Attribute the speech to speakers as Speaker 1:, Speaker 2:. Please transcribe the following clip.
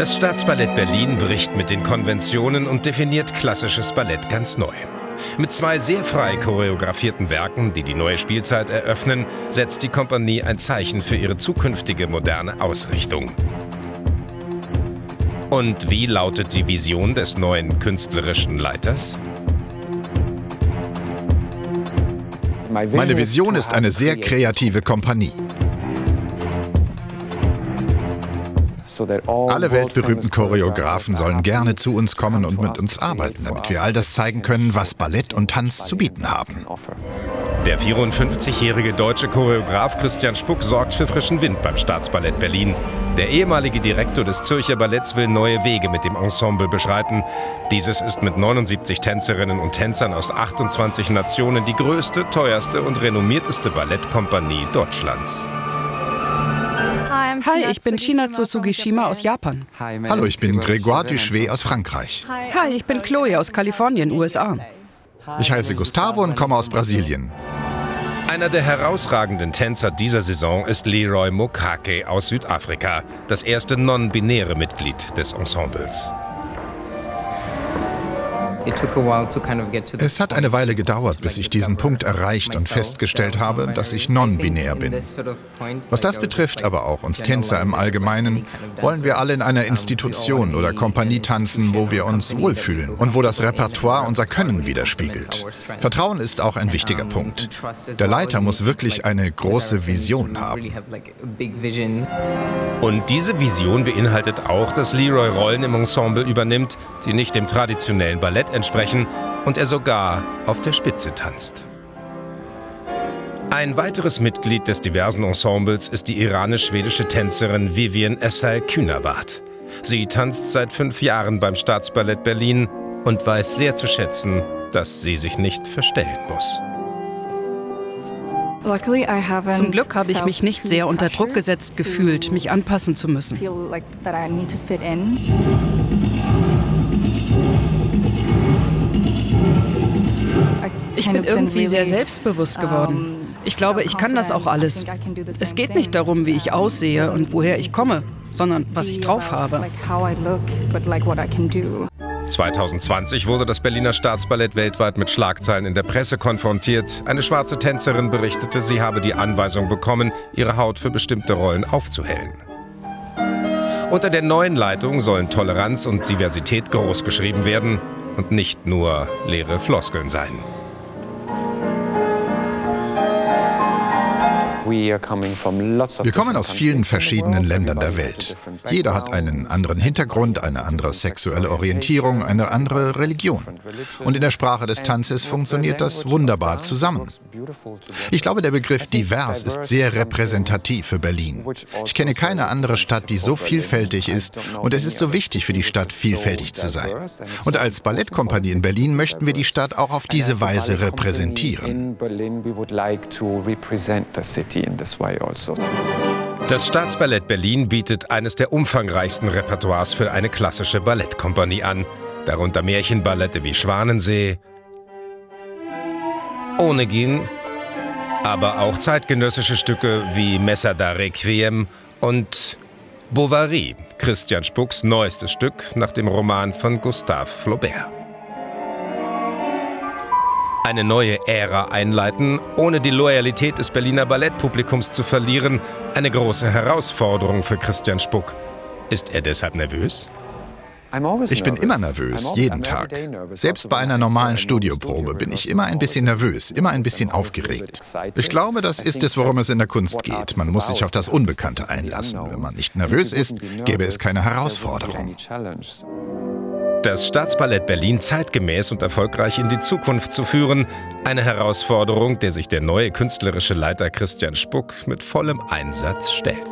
Speaker 1: Das Staatsballett Berlin bricht mit den Konventionen und definiert klassisches Ballett ganz neu. Mit zwei sehr frei choreografierten Werken, die die neue Spielzeit eröffnen, setzt die Kompanie ein Zeichen für ihre zukünftige moderne Ausrichtung. Und wie lautet die Vision des neuen künstlerischen Leiters?
Speaker 2: Meine Vision ist eine sehr kreative Kompanie. Alle weltberühmten Choreografen sollen gerne zu uns kommen und mit uns arbeiten, damit wir all das zeigen können, was Ballett und Tanz zu bieten haben.
Speaker 1: Der 54-jährige deutsche Choreograf Christian Spuck sorgt für frischen Wind beim Staatsballett Berlin. Der ehemalige Direktor des Zürcher Balletts will neue Wege mit dem Ensemble beschreiten. Dieses ist mit 79 Tänzerinnen und Tänzern aus 28 Nationen die größte, teuerste und renommierteste Ballettkompanie Deutschlands.
Speaker 3: Hi, ich bin Shinatsu Tsugishima aus Japan.
Speaker 2: Hallo, ich bin Grégoire Duchvet aus Frankreich.
Speaker 3: Hi, ich bin Chloe aus Kalifornien, USA.
Speaker 2: Ich heiße Gustavo und komme aus Brasilien.
Speaker 1: Einer der herausragenden Tänzer dieser Saison ist Leroy Mokake aus Südafrika, das erste non-binäre Mitglied des Ensembles.
Speaker 2: Es hat eine Weile gedauert, bis ich diesen Punkt erreicht und festgestellt habe, dass ich non-binär bin. Was das betrifft, aber auch uns Tänzer im Allgemeinen, wollen wir alle in einer Institution oder Kompanie tanzen, wo wir uns wohlfühlen und wo das Repertoire unser Können widerspiegelt. Vertrauen ist auch ein wichtiger Punkt. Der Leiter muss wirklich eine große Vision haben.
Speaker 1: Und diese Vision beinhaltet auch, dass Leroy Rollen im Ensemble übernimmt, die nicht dem traditionellen Ballett entsprechen und er sogar auf der Spitze tanzt. Ein weiteres Mitglied des diversen Ensembles ist die iranisch-schwedische Tänzerin Vivian Essay Kühnerwart. Sie tanzt seit fünf Jahren beim Staatsballett Berlin und weiß sehr zu schätzen, dass sie sich nicht verstellen muss.
Speaker 3: Zum Glück habe ich mich nicht sehr unter Druck gesetzt gefühlt, mich anpassen zu müssen. Ich bin irgendwie sehr selbstbewusst geworden. Ich glaube, ich kann das auch alles. Es geht nicht darum, wie ich aussehe und woher ich komme, sondern was ich drauf habe.
Speaker 1: 2020 wurde das Berliner Staatsballett weltweit mit Schlagzeilen in der Presse konfrontiert. Eine schwarze Tänzerin berichtete, sie habe die Anweisung bekommen, ihre Haut für bestimmte Rollen aufzuhellen. Unter der neuen Leitung sollen Toleranz und Diversität großgeschrieben werden und nicht nur leere Floskeln sein.
Speaker 2: Wir kommen aus vielen verschiedenen Ländern der Welt. Jeder hat einen anderen Hintergrund, eine andere sexuelle Orientierung, eine andere Religion. Und in der Sprache des Tanzes funktioniert das wunderbar zusammen. Ich glaube, der Begriff divers ist sehr repräsentativ für Berlin. Ich kenne keine andere Stadt, die so vielfältig ist und es ist so wichtig für die Stadt, vielfältig zu sein. Und als Ballettkompanie in Berlin möchten wir die Stadt auch auf diese Weise repräsentieren.
Speaker 1: Also. Das Staatsballett Berlin bietet eines der umfangreichsten Repertoires für eine klassische Ballettkompanie an, darunter Märchenballette wie Schwanensee, Onegin, aber auch zeitgenössische Stücke wie Messer da Requiem und Bovary, Christian Spucks neuestes Stück nach dem Roman von Gustave Flaubert eine neue Ära einleiten, ohne die Loyalität des Berliner Ballettpublikums zu verlieren, eine große Herausforderung für Christian Spuck. Ist er deshalb nervös?
Speaker 2: Ich bin immer nervös, jeden Tag. Selbst bei einer normalen Studioprobe bin ich immer ein bisschen nervös, immer ein bisschen aufgeregt. Ich glaube, das ist es, worum es in der Kunst geht. Man muss sich auf das Unbekannte einlassen. Wenn man nicht nervös ist, gäbe es keine Herausforderung.
Speaker 1: Das Staatsballett Berlin zeitgemäß und erfolgreich in die Zukunft zu führen, eine Herausforderung, der sich der neue künstlerische Leiter Christian Spuck mit vollem Einsatz stellt.